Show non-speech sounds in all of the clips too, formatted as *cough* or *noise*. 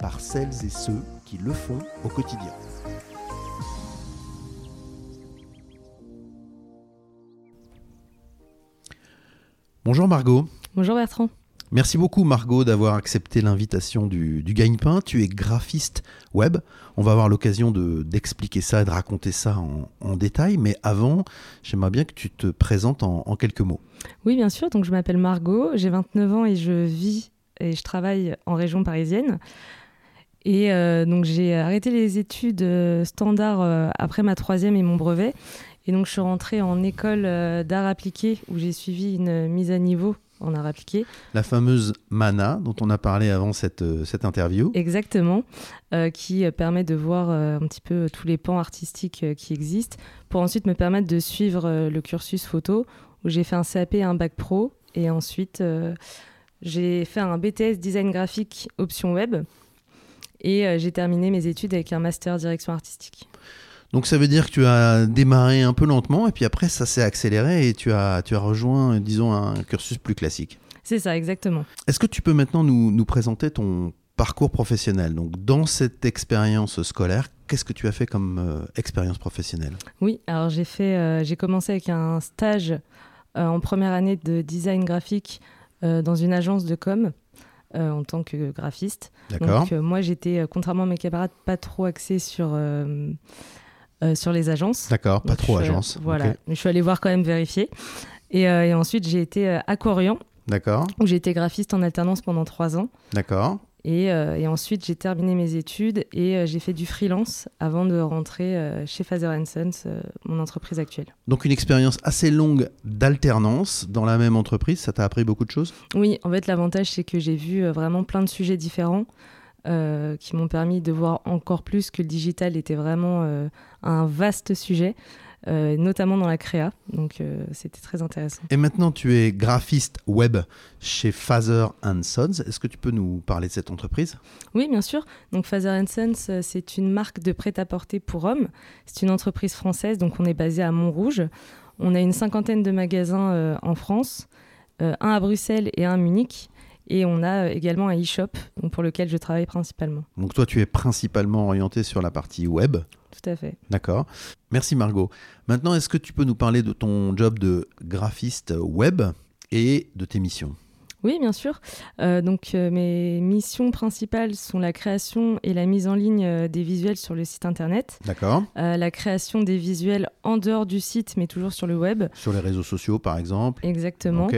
par celles et ceux qui le font au quotidien. Bonjour Margot. Bonjour Bertrand. Merci beaucoup Margot d'avoir accepté l'invitation du, du Gagne-Pain. Tu es graphiste web. On va avoir l'occasion d'expliquer ça et de raconter ça en, détail. Mais avant, j'aimerais bien que tu te présentes en, quelques mots. Oui, bien sûr. Donc je m'appelle Margot, j'ai 29 ans et je vis et je travaille en région parisienne. Et euh, donc j'ai arrêté les études euh, standards euh, après ma troisième et mon brevet. Et donc je suis rentrée en école d'art appliqué où j'ai suivi une mise à niveau en art appliqué. La fameuse MANA dont on a parlé avant cette, cette interview. Exactement, qui permet de voir un petit peu tous les pans artistiques qui existent pour ensuite me permettre de suivre le cursus photo où j'ai fait un CAP et un bac pro et ensuite j'ai fait un BTS design graphique option web et j'ai terminé mes études avec un master direction artistique. Donc ça veut dire que tu as démarré un peu lentement et puis après ça s'est accéléré et tu as, tu as rejoint, disons, un cursus plus classique. C'est ça, exactement. Est-ce que tu peux maintenant nous, nous présenter ton parcours professionnel? Donc dans cette expérience scolaire, qu'est-ce que tu as fait comme euh, expérience professionnelle? Oui, alors j'ai fait, euh, j'ai commencé avec un stage euh, en première année de design graphique dans une agence de com. En tant que graphiste. D'accord. Donc moi j'étais, contrairement à mes camarades, pas trop axée sur euh, sur les agences. D'accord, pas trop agences. Voilà, mais je suis allée voir quand même vérifier. Et, euh, ensuite, j'ai été euh, à Corian. D'accord. Où j'ai été graphiste en alternance pendant trois ans. D'accord. Et, et, ensuite, j'ai terminé mes études et j'ai fait du freelance avant de rentrer chez Father Sons, mon entreprise actuelle. Donc une expérience assez longue d'alternance dans la même entreprise, ça t'a appris beaucoup de choses? Oui, en fait, l'avantage, c'est que j'ai vu vraiment plein de sujets différents. Euh, qui m'ont permis de voir encore plus que le digital était vraiment euh, un vaste sujet, euh, notamment dans la créa. Donc c'était très intéressant. Et maintenant, tu es graphiste web chez Father Sons. Est-ce que tu peux nous parler de cette entreprise? Oui, bien sûr. Donc Father Sons, c'est une marque de prêt-à-porter pour hommes. C'est une entreprise française, donc on est basé à Montrouge. On a une cinquantaine de magasins en France, un à Bruxelles et un à Munich. Et on a euh, également un e-shop pour lequel je travaille principalement. Donc toi, tu es principalement orienté sur la partie web. Tout à fait. D'accord. Merci Margot. Maintenant, est-ce que tu peux nous parler de ton job de graphiste web et de tes missions? Oui, bien sûr. Euh, donc, euh, mes missions principales sont la création et la mise en ligne des visuels sur le site internet. D'accord. la création des visuels en dehors du site, mais toujours sur le web. Sur les réseaux sociaux, par exemple. Exactement.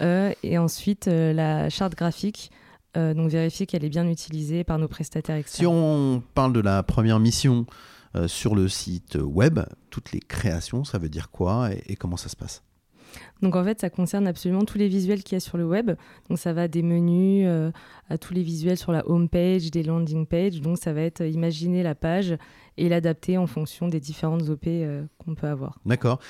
Euh, et ensuite euh, la charte graphique. Euh, donc vérifier qu'elle est bien utilisée par nos prestataires externes. Si on parle de la première mission sur le site web, toutes les créations, ça veut dire quoi et, comment ça se passe? Donc en fait, ça concerne absolument tous les visuels qu'il y a sur le web. Donc ça va des menus à tous les visuels sur la home page, des landing pages. Donc ça va être imaginer la page et l'adapter en fonction des différentes OP qu'on peut avoir. D'accord.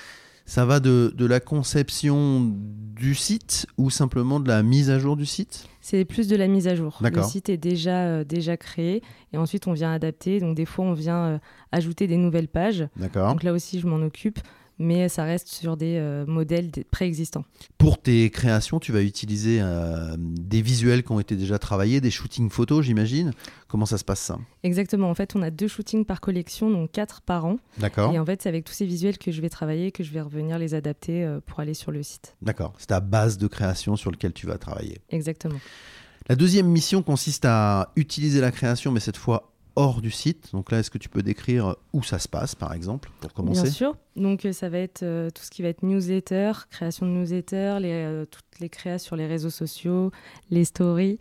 Ça va de, de, la conception du site ou simplement de la mise à jour du site? C'est plus de la mise à jour. Le site est déjà, euh, déjà créé et ensuite on vient adapter. Donc des fois on vient euh, ajouter des nouvelles pages. Donc là aussi je m'en occupe mais ça reste sur des euh, modèles préexistants. Pour tes créations, tu vas utiliser euh, des visuels qui ont été déjà travaillés, des shootings photos, j'imagine. Comment ça se passe ça? Exactement. En fait, on a deux shootings par collection, donc quatre par an. D'accord. Et en fait, c'est avec tous ces visuels que je vais travailler, que je vais revenir les adapter euh, pour aller sur le site. D'accord. C'est ta base de création sur laquelle tu vas travailler. Exactement. La deuxième mission consiste à utiliser la création, mais cette fois hors du site. Donc là, est-ce que tu peux décrire où ça se passe, par exemple, pour commencer? Bien sûr. Donc euh, ça va être euh, tout ce qui va être newsletter, création de newsletter, les, euh, toutes les créations sur les réseaux sociaux, les stories.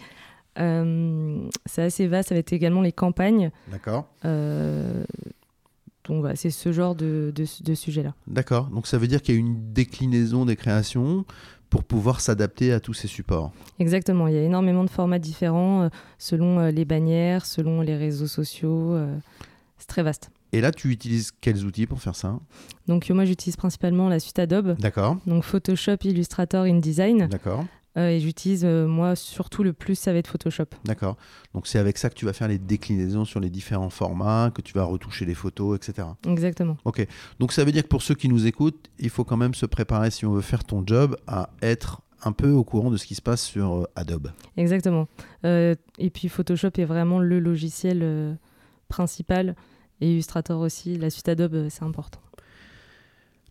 c'est assez vaste. Ça va être également les campagnes. D'accord. donc voilà, c'est ce genre de, de, de sujet-là. D'accord. Donc ça veut dire qu'il y a une déclinaison des créations pour pouvoir s'adapter à tous ces supports. Exactement, il y a énormément de formats différents euh, selon euh, les bannières, selon les réseaux sociaux. euh, c'est très vaste. Et là, tu utilises quels outils pour faire ça? Donc moi j'utilise principalement la suite Adobe, D'accord, donc Photoshop, Illustrator, InDesign. d'accord, Euh, et j'utilise euh, moi surtout le plus ça va être Photoshop. d'accord. Donc c'est avec ça que tu vas faire les déclinaisons sur les différents formats, que tu vas retoucher les photos, etc. Exactement. Donc ça veut dire que pour ceux qui nous écoutent, il faut quand même se préparer si on veut faire ton job à être un peu au courant de ce qui se passe sur euh, Adobe. Exactement. Euh, et puis Photoshop est vraiment le logiciel principal et Illustrator aussi. La suite Adobe c'est important.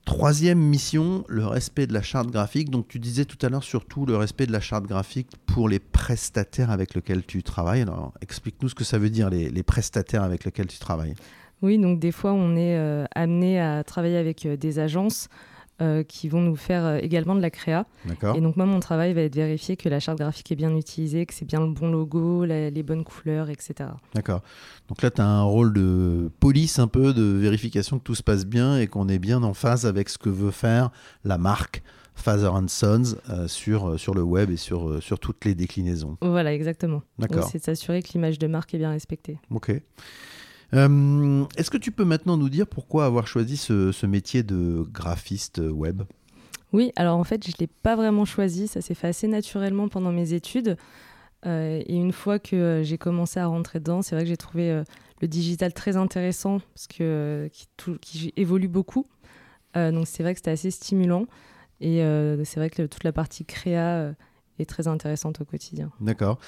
Troisième mission, le respect de la charte graphique. Donc tu disais tout à l'heure surtout le respect de la charte graphique pour les prestataires avec lesquels tu travailles. Alors explique-nous ce que ça veut dire les, prestataires avec lesquels tu travailles. Oui, donc des fois on est euh, amené à travailler avec euh, des agences euh, qui vont nous faire euh, également de la créa. Et donc moi mon travail va être de vérifier que la charte graphique est bien utilisée, que c'est bien le bon logo, la- les bonnes couleurs, etc. D'accord. Donc là, tu as un rôle de police un peu, de vérification que tout se passe bien et qu'on est bien en phase avec ce que veut faire la marque Father and Sons euh, sur, sur le web et sur, sur toutes les déclinaisons. Voilà, exactement. D'accord. c'est de s'assurer que l'image de marque est bien respectée. Ok. Euh, Est-ce que tu peux maintenant nous dire pourquoi avoir choisi ce, métier de graphiste web? Oui, alors en fait, je ne l'ai pas vraiment choisi, ça s'est fait assez naturellement pendant mes études. Euh, et une fois que euh, j'ai commencé à rentrer dedans, c'est vrai que j'ai trouvé le digital très intéressant parce que euh, qui, évolue beaucoup. Donc c'est vrai que c'était assez stimulant. Et c'est vrai que toute la partie créa est très intéressante au quotidien. D'accord.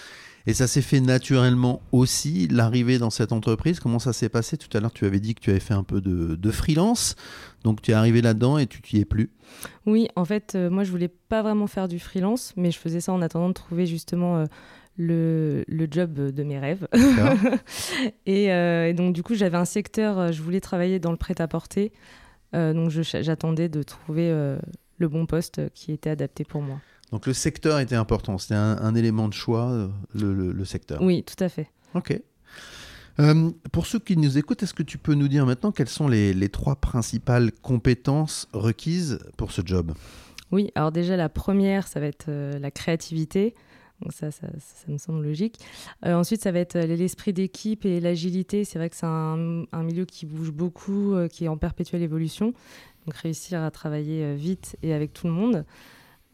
Et ça s'est fait naturellement aussi, l'arrivée dans cette entreprise? Comment ça s'est passé? Tout à l'heure, tu avais dit que tu avais fait un peu de, de freelance. Donc tu es arrivé là-dedans et tu t'y es plus? Oui, en fait, euh, moi, je voulais pas vraiment faire du freelance, mais je faisais ça en attendant de trouver justement euh, le, le job de mes rêves. *laughs* Et, euh, et donc, du coup, j'avais un secteur, je voulais travailler dans le prêt-à-porter. Donc, j'attendais de trouver le bon poste qui était adapté pour moi. Donc le secteur était important. C'était un, un élément de choix, euh, le, le- le secteur. Oui, tout à fait. Ok. Euh, pour ceux qui nous écoutent, est-ce que tu peux nous dire maintenant quelles sont les, les trois principales compétences requises pour ce job? Oui, alors déjà, la première, ça va être euh, la créativité. Donc ça, ça, ça me semble logique. Euh, ensuite, ça va être l'esprit d'équipe et l'agilité. C'est vrai que c'est un, un milieu qui bouge beaucoup, qui est en perpétuelle évolution. Donc réussir à travailler vite et avec tout le monde.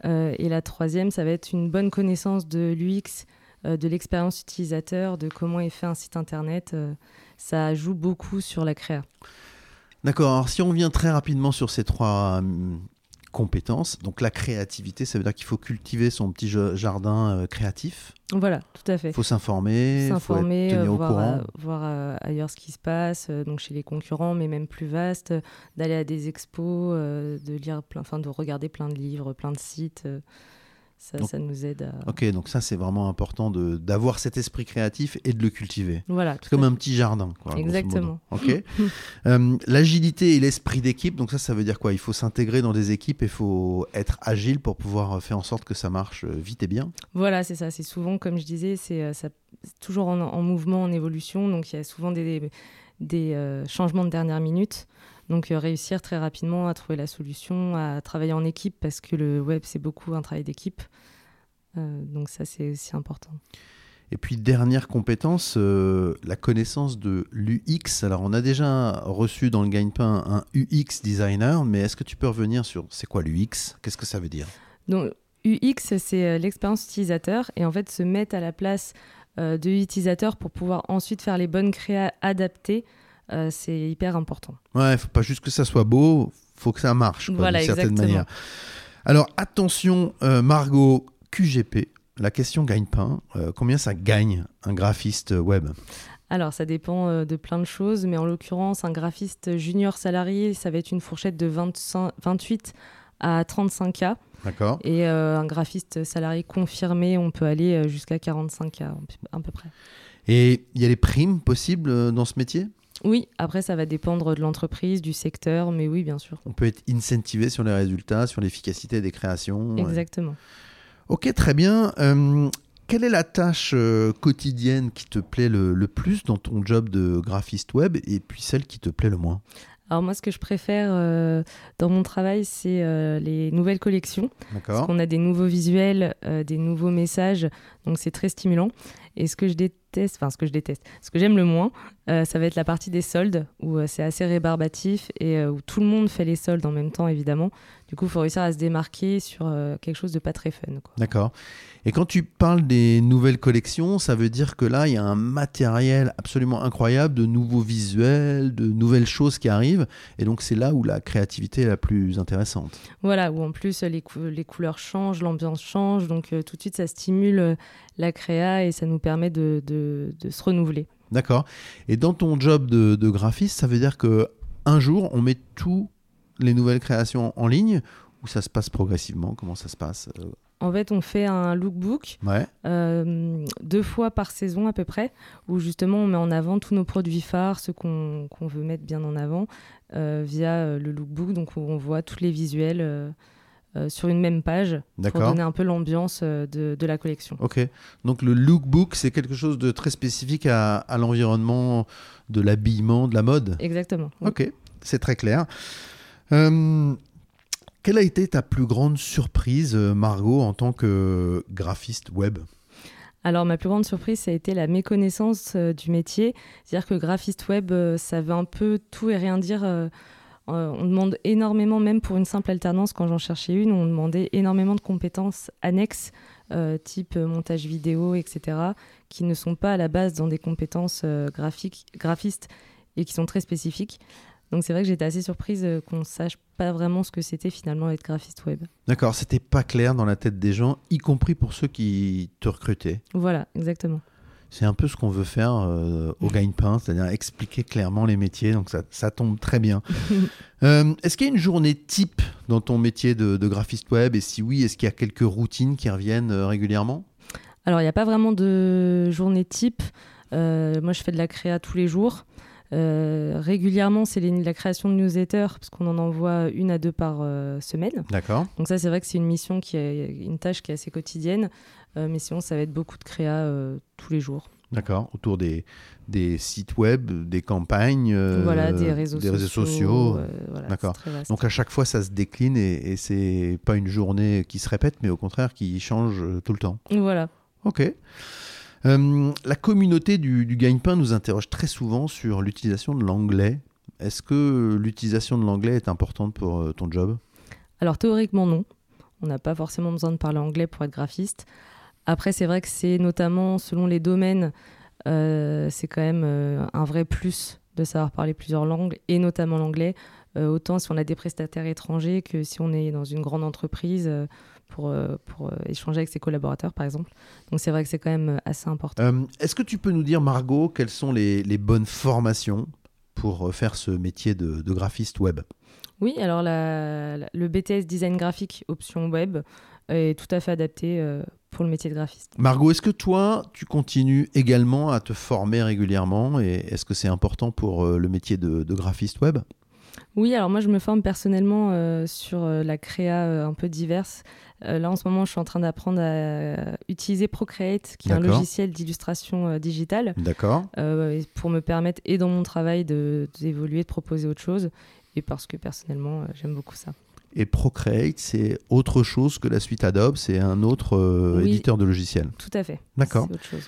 Euh, et la troisième, ça va être une bonne connaissance de l'UX, euh, de l'expérience utilisateur, de comment est fait un site internet. Euh, ça joue beaucoup sur la créa. D'accord. Alors si on revient très rapidement sur ces trois hum, compétences, donc la créativité, ça veut dire qu'il faut cultiver son petit jardin euh, créatif. Voilà, tout à fait. Il faut s'informer, s'informer, euh, voir, euh, voir euh, ailleurs ce qui se passe, donc chez les concurrents, mais même plus vaste, d'aller à des expos, de lire plein, enfin de regarder plein de livres, plein de sites. Euh, ça, Donc- ça nous aide à. Ok, donc ça c'est vraiment important d'avoir cet esprit créatif et de le cultiver. Voilà. C'est comme un petit jardin. Quoi. Exactement. Ok. *laughs* Euh, L'agilité et l'esprit d'équipe, donc ça, ça veut dire quoi? Il faut s'intégrer dans des équipes et il faut être agile pour pouvoir faire en sorte que ça marche euh, vite et bien. Voilà, c'est ça. C'est souvent, comme je disais, c'est euh, toujours en, en mouvement, en évolution. Donc il y a souvent des, des euh, changements de dernière minute. Donc euh, réussir très rapidement à trouver la solution, à travailler en équipe, parce que le web, c'est beaucoup un travail d'équipe. Euh, donc ça, c'est aussi important. Et puis dernière compétence, euh, la connaissance de l'UX. Alors on a déjà reçu dans le Gagne-Pain un UX designer, mais est-ce que tu peux revenir sur c'est quoi l'UX Qu'est-ce que ça veut dire? Donc UX, c'est l'expérience utilisateur et en fait se mettre à la place de l'utilisateur pour pouvoir ensuite faire les bonnes créas adaptées, euh, c'est hyper important. Ouais, faut pas juste que ça soit beau, faut que ça marche quoi, Voilà, d'une certaine manière. Alors attention, euh, Margot, QGP, la question gagne-pain. euh, combien ça gagne un graphiste web? Alors, ça dépend de plein de choses, mais en l'occurrence, un graphiste junior salarié, ça va être une fourchette de 25 28 à 35K. D'accord Et euh, un graphiste salarié confirmé, on peut aller jusqu'à 45K à peu près. Et il y a les primes possibles dans ce métier? Oui, après, ça va dépendre de l'entreprise, du secteur, mais oui, bien sûr. On peut être incentivé sur les résultats, sur l'efficacité des créations. Exactement. Ok, très bien. Euh, quelle est la tâche euh, quotidienne qui te plaît le, le plus dans ton job de graphiste web et puis celle qui te plaît le moins? Alors moi, ce que je préfère euh, dans mon travail, c'est euh, les nouvelles collections. Parce qu'on a des nouveaux visuels, euh, des nouveaux messages, donc c'est très stimulant. Et ce que je déteste, enfin ce que je déteste, ce que j'aime le moins, ça va être la partie des soldes, où c'est assez rébarbatif et où tout le monde fait les soldes en même temps, évidemment. Du coup, il faut réussir à se démarquer sur quelque chose de pas très fun. D'accord. Et quand tu parles des nouvelles collections, ça veut dire que là, il y a un matériel absolument incroyable, de nouveaux visuels, de nouvelles choses qui arrivent. Et donc, c'est là où la créativité est la plus intéressante. Voilà, où en plus, les, les couleurs changent, l'ambiance change. Donc, euh, tout de suite, ça stimule euh, la créa et ça nous permet de, de, se renouveler. D'accord. Et dans ton job de, de graphiste, ça veut dire que un jour, on met toutes les nouvelles créations en ligne ou ça se passe progressivement? Comment ça se passe euh, en fait, on fait un lookbook euh, deux fois par saison à peu près, où justement on met en avant tous nos produits phares, ceux qu'on veut mettre bien en avant, euh, via le lookbook, donc on voit tous les visuels sur une même page, pour donner un peu l'ambiance de, la collection. Ok, donc le lookbook, c'est quelque chose de très spécifique à, l'environnement de l'habillement, de la mode? Exactement. Ok, c'est très clair. Quelle a été ta plus grande surprise, euh, Margot, en tant que graphiste web? Alors ma plus grande surprise, ça a été la méconnaissance euh, du métier. C'est-à-dire que graphiste web, euh, ça veut un peu tout et rien dire. on demande énormément, même pour une simple alternance, quand j'en cherchais une, on demandait énormément de compétences annexes, type montage vidéo, etc., qui ne sont pas à la base dans des compétences graphiques, graphistes et qui sont très spécifiques. Donc c'est vrai que j'étais assez surprise euh, qu'on sache pas vraiment ce que c'était finalement être graphiste web. D'accord, c'était pas clair dans la tête des gens, y compris pour ceux qui te recrutaient. Voilà, exactement. C'est un peu ce qu'on veut faire euh, au gagne-pain, c'est-à-dire expliquer clairement les métiers, donc ça, tombe très bien. *laughs* Euh, est-ce qu'il y a une journée type dans ton métier de, graphiste web? Et si oui, est-ce qu'il y a quelques routines qui reviennent régulièrement? Alors, il n'y a pas vraiment de journée type. moi, je fais de la créa tous les jours. Euh, régulièrement, c'est la création de newsletters, parce qu'on en envoie une à deux par euh, semaine. D'accord. Donc ça, c'est vrai que c'est une mission qui est une tâche qui est assez quotidienne, euh, mais sinon, ça va être beaucoup de créa tous les jours. D'accord, autour des, des sites web, des campagnes, voilà, des réseaux des sociaux. sociaux. D'accord. Donc à chaque fois, ça se décline et, et c'est pas une journée qui se répète, mais au contraire qui change tout le temps. Voilà. Ok. Euh, la communauté du, du gagne-pain nous interroge très souvent sur l'utilisation de l'anglais. Est-ce que l'utilisation de l'anglais est importante pour euh, ton job? Alors théoriquement non. On n'a pas forcément besoin de parler anglais pour être graphiste. Après, c'est vrai que c'est notamment selon les domaines, euh, c'est quand même un vrai plus de savoir parler plusieurs langues et notamment l'anglais. autant si on a des prestataires étrangers que si on est dans une grande entreprise pour, euh, pour euh, échanger avec ses collaborateurs, par exemple. Donc c'est vrai que c'est quand même euh, assez important. Est-ce que tu peux nous dire, Margot, quelles sont les, les bonnes formations pour faire ce métier de, de graphiste web? Oui, alors la, le BTS Design Graphique option web est tout à fait adapté pour le métier de graphiste. Margot, est-ce que toi, tu continues également à te former régulièrement et est-ce que c'est important pour le métier de, de graphiste web? Oui, alors moi je me forme personnellement sur la créa un peu diverse. Euh, là, en ce moment, je suis en train d'apprendre à utiliser Procreate, qui est un logiciel d'illustration euh, digitale. D'accord. Euh, pour me permettre, et dans mon travail, d'évoluer, de, de, proposer autre chose. Et parce que personnellement, j'aime beaucoup ça. Et Procreate, c'est autre chose que la suite Adobe, c'est un autre éditeur de logiciels. Tout à fait. D'accord. C'est autre chose.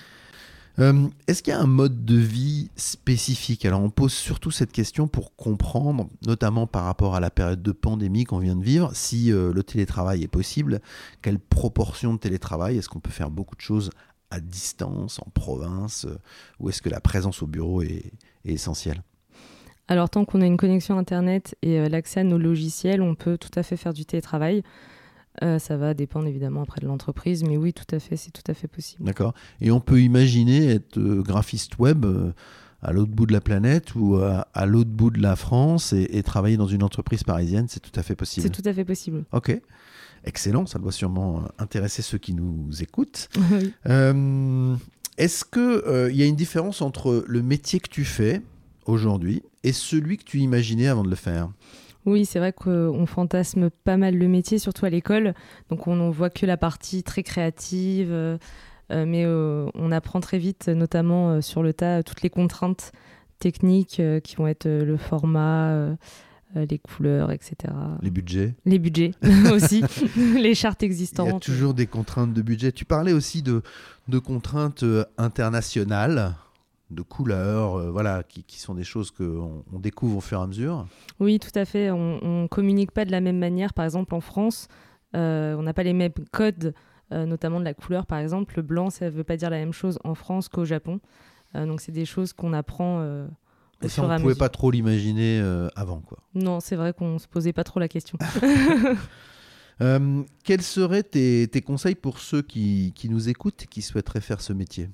Euh, est-ce qu'il y a un mode de vie spécifique? Alors on pose surtout cette question pour comprendre, notamment par rapport à la période de pandémie qu'on vient de vivre, si euh, le télétravail est possible, quelle proportion de télétravail, est-ce qu'on peut faire beaucoup de choses à distance, en province, euh, ou est-ce que la présence au bureau est, est essentielle? Alors tant qu'on a une connexion Internet et l'accès à nos logiciels, on peut tout à fait faire du télétravail. Euh, ça va dépendre évidemment après de l'entreprise, mais oui, tout à fait, c'est tout à fait possible. D'accord. Et on peut imaginer être euh, graphiste web euh, à l'autre bout de la planète ou à, l'autre bout de la France et, travailler dans une entreprise parisienne, c'est tout à fait possible. C'est tout à fait possible. Ok. Excellent, ça doit sûrement intéresser ceux qui nous écoutent. *laughs* Est-ce qu'il il y a une différence entre le métier que tu fais aujourd'hui et celui que tu imaginais avant de le faire? Oui, c'est vrai qu'on fantasme pas mal le métier, surtout à l'école. Donc on ne voit que la partie très créative, euh, euh, mais euh, on apprend très vite, notamment sur le tas, toutes les contraintes techniques qui vont être le format, les couleurs, etc. Les budgets Les budgets *laughs* aussi, *laughs* les chartes existantes. Il y a toujours des contraintes de budget. Tu parlais aussi de, de contraintes internationales de couleurs, voilà, qui, sont des choses qu'on on découvre au fur et à mesure. Oui, tout à fait. On ne communique pas de la même manière. Par exemple, en France, on n'a pas les mêmes codes euh, notamment de la couleur par exemple. Le blanc, ça ne veut pas dire la même chose en France qu'au Japon. Euh, donc c'est des choses qu'on apprend. Euh, et ça, on ne pouvait pas trop l'imaginer avant, quoi. Non, c'est vrai qu'on ne se posait pas trop la question. *laughs* *laughs* quels seraient tes, conseils pour ceux qui, qui, nous écoutent et qui souhaiteraient faire ce métier?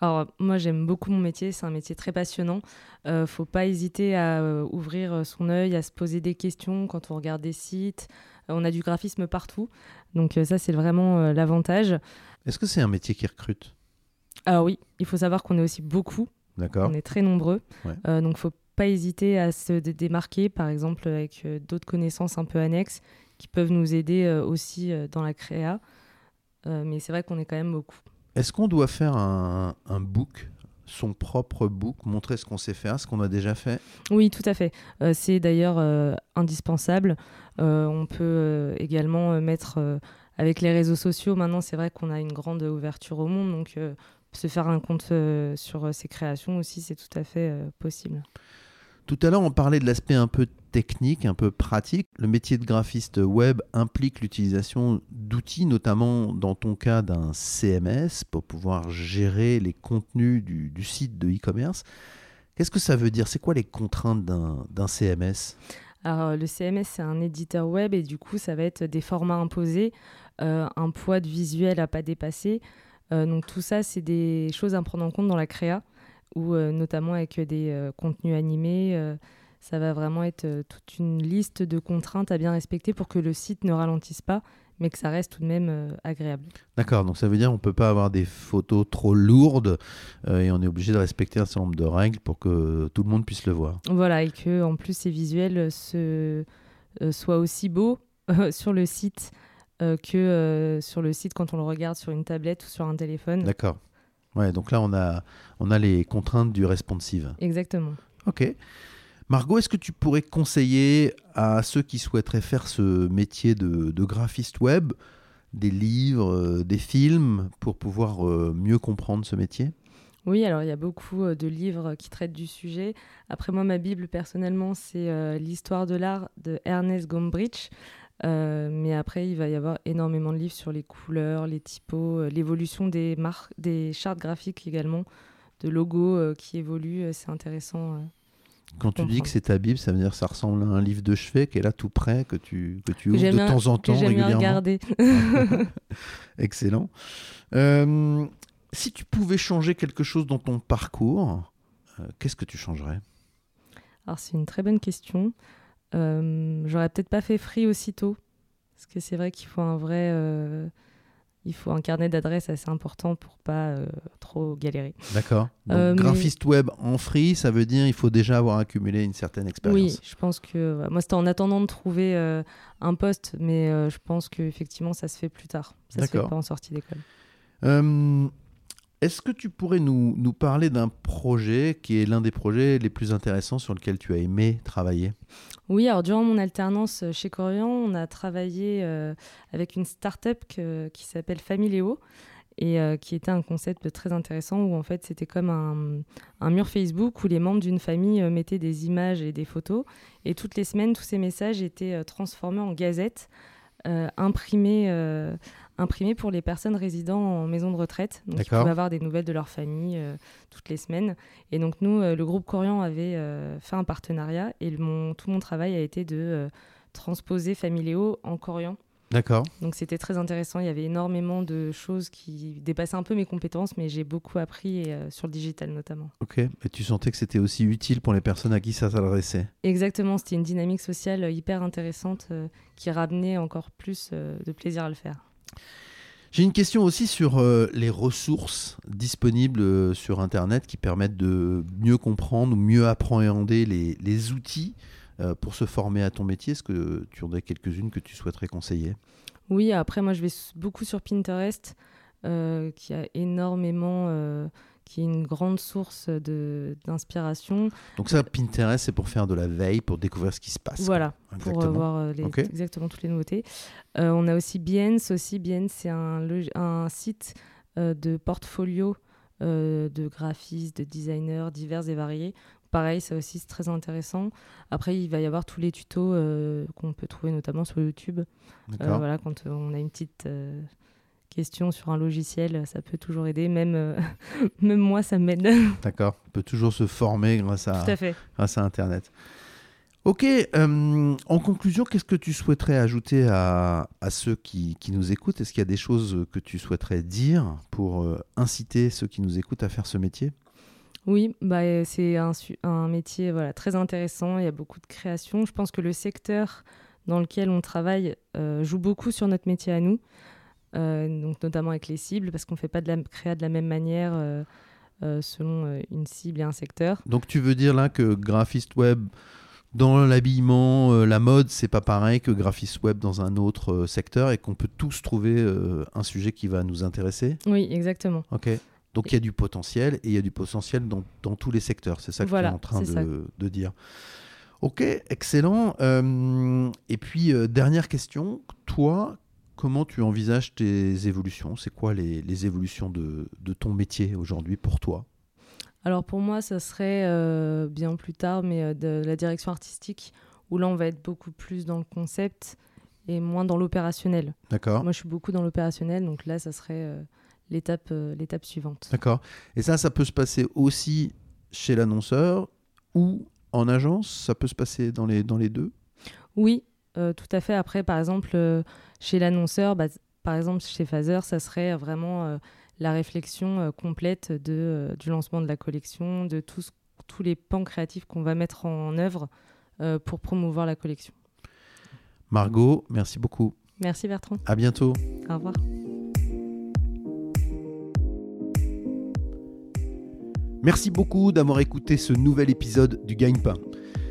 Alors moi j'aime beaucoup mon métier, c'est un métier très passionnant. ne faut pas hésiter à ouvrir son œil, à se poser des questions quand on regarde des sites, on a du graphisme partout. Donc euh, ça, c'est vraiment euh, l'avantage. Est-ce que c'est un métier qui recrute? Alors oui, il faut savoir qu'on est aussi beaucoup. D'accord. On est très nombreux. Euh, donc il ne faut pas hésiter à se démarquer, par exemple avec d'autres connaissances un peu annexes qui peuvent nous aider aussi dans la créa. mais c'est vrai qu'on est quand même beaucoup. Est-ce qu'on doit faire un, un book son propre book, montrer ce qu'on sait faire, ce qu'on a déjà fait? Oui, tout à fait. Euh, c'est d'ailleurs euh, indispensable. Euh, on peut également mettre avec les réseaux sociaux. Maintenant, c'est vrai qu'on a une grande ouverture au monde, donc se faire un compte sur ses créations aussi, c'est tout à fait possible. Tout à l'heure, on parlait de l'aspect un peu technique, un peu pratique. Le métier de graphiste web implique l'utilisation d'outils, notamment dans ton cas d'un CMS, pour pouvoir gérer les contenus du, site de e-commerce. Qu'est-ce que ça veut dire? C'est quoi les contraintes d'un CMS alors, le CMS, c'est un éditeur web et du coup, ça va être des formats imposés, euh, un poids de visuel à pas dépasser. Euh, donc, tout ça, c'est des choses à prendre en compte dans la créa ou euh, notamment avec des contenus animés. Euh, ça va vraiment être toute une liste de contraintes à bien respecter pour que le site ne ralentisse pas, mais que ça reste tout de même agréable. D'accord, donc ça veut dire qu'on ne peut pas avoir des photos trop lourdes et on est obligé de respecter un certain nombre de règles pour que tout le monde puisse le voir. Voilà, et que en plus ces visuels se, soient aussi beaux *laughs* sur le site que sur le site quand on le regarde sur une tablette ou sur un téléphone. D'accord. Ouais, donc là, on a, on a les contraintes du responsive. Exactement. Ok. Margot, est-ce que tu pourrais conseiller à ceux qui souhaiteraient faire ce métier de, graphiste web des livres, euh, des films pour pouvoir euh, mieux comprendre ce métier? Oui, alors il y a beaucoup euh, de livres qui traitent du sujet. Après moi, ma Bible, personnellement, c'est l'histoire de l'art de Ernest Gombrich. Mais après, il va y avoir énormément de livres sur les couleurs, les typos, l'évolution des, marques, des chartes graphiques également, de logos qui évoluent. C'est intéressant. Quand tu dis que c'est ta Bible, ça veut dire que ça ressemble à un livre de chevet qui est là tout près, que tu, que tu ouvres de temps en temps régulièrement. regarder. *laughs* Excellent. si tu pouvais changer quelque chose dans ton parcours, qu'est-ce que tu changerais? Alors c'est une très bonne question. Euh, j'aurais peut-être pas fait free aussitôt, parce que c'est vrai qu'il faut un vrai, euh, il faut un carnet d'adresses assez important pour pas euh, trop galérer. D'accord. graphiste web en free, ça veut dire il faut déjà avoir accumulé une certaine expérience. Oui, je pense que moi c'était en attendant de trouver un poste, mais je pense qu'effectivement ça se fait plus tard. Ça se fait pas en sortie d'école. Est-ce que tu pourrais nous, nous parler d'un projet qui est l'un des projets les plus intéressants sur lequel tu as aimé travailler? Oui, alors durant mon alternance euh, chez Corian, on a travaillé euh, avec une start-up qui s'appelle Familéo et euh, qui était un concept très intéressant où en fait c'était comme un, mur Facebook où les membres d'une famille mettaient des images et des photos et toutes les semaines tous ces messages étaient transformés en gazettes imprimées imprimé pour les personnes résidant en maison de retraite. Donc, ils pouvaient avoir des nouvelles de leur famille euh, toutes les semaines. Et donc, nous, euh, le groupe Corian avait euh, fait un partenariat et mon, tout mon travail a été de transposer Familéo en Corian. D'accord. Donc c'était très intéressant. Il y avait énormément de choses qui dépassaient un peu mes compétences, mais j'ai beaucoup appris sur le digital notamment. Ok. Et tu sentais que c'était aussi utile pour les personnes à qui ça s'adressait Exactement. C'était une dynamique sociale hyper intéressante qui ramenait encore plus de plaisir à le faire. J'ai une question aussi sur euh, les ressources disponibles euh, sur Internet qui permettent de mieux comprendre ou mieux appréhender les, outils euh, pour se former à ton métier. Est-ce que tu en as quelques-unes que tu souhaiterais conseiller? Oui, après moi je vais beaucoup sur Pinterest qui a énormément qui est une grande source d'inspiration. Donc ça, Pinterest, c'est pour faire de la veille, pour découvrir ce qui se passe. Voilà, pour voir les, exactement toutes les nouveautés. on a aussi Behance. Aussi, Behance, c'est un, un, site de portfolio de graphistes, de designers divers et variés. Pareil, ça aussi, c'est très intéressant. Après, il va y avoir tous les tutos qu'on peut trouver notamment sur YouTube. voilà, quand on a une petite question sur un logiciel, ça peut toujours aider. Même, euh, *laughs* même moi, ça m'aide. *laughs* D'accord. On peut toujours se former grâce à, fait. Grâce à Internet. Ok, euh, en conclusion, qu'est-ce que tu souhaiterais ajouter à, à ceux qui, qui, nous écoutent? Est-ce qu'il y a des choses que tu souhaiterais dire pour euh, inciter ceux qui nous écoutent à faire ce métier? Oui, bah, c'est un, un, métier voilà, très intéressant, il y a beaucoup de création. Je pense que le secteur dans lequel on travaille joue beaucoup sur notre métier à nous. Euh, donc notamment avec les cibles, parce qu'on ne fait pas de la créa de la même manière euh, euh, selon une cible et un secteur. Donc tu veux dire là que graphiste web dans l'habillement, la mode, c'est pas pareil que graphiste web dans un autre secteur et qu'on peut tous trouver un sujet qui va nous intéresser? Oui, exactement. Ok. Donc il y a du potentiel et il y a du potentiel dans, dans tous les secteurs. C'est ça que tu es en train de, de, dire. Ok, excellent. et puis, dernière question. Toi, comment tu envisages tes évolutions? C'est quoi les, évolutions de, ton métier aujourd'hui pour toi? Alors pour moi, ça serait euh, bien plus tard, mais euh, de la direction artistique, où là, on va être beaucoup plus dans le concept et moins dans l'opérationnel. D'accord. Moi, je suis beaucoup dans l'opérationnel, donc là, ça serait euh, l'étape, l'étape suivante. D'accord. Et ça, ça peut se passer aussi chez l'annonceur ou en agence? Ça peut se passer dans les, dans les deux? Oui, tout à fait. Après, par exemple chez l'annonceur, bah, par exemple chez Phaser, ça serait vraiment euh, la réflexion euh, complète de, euh, du lancement de la collection, de tous, tous les pans créatifs qu'on va mettre en œuvre pour promouvoir la collection. Margot, merci beaucoup. Merci Bertrand. À bientôt. Au revoir. Merci beaucoup d'avoir écouté ce nouvel épisode du Gagne-Pain.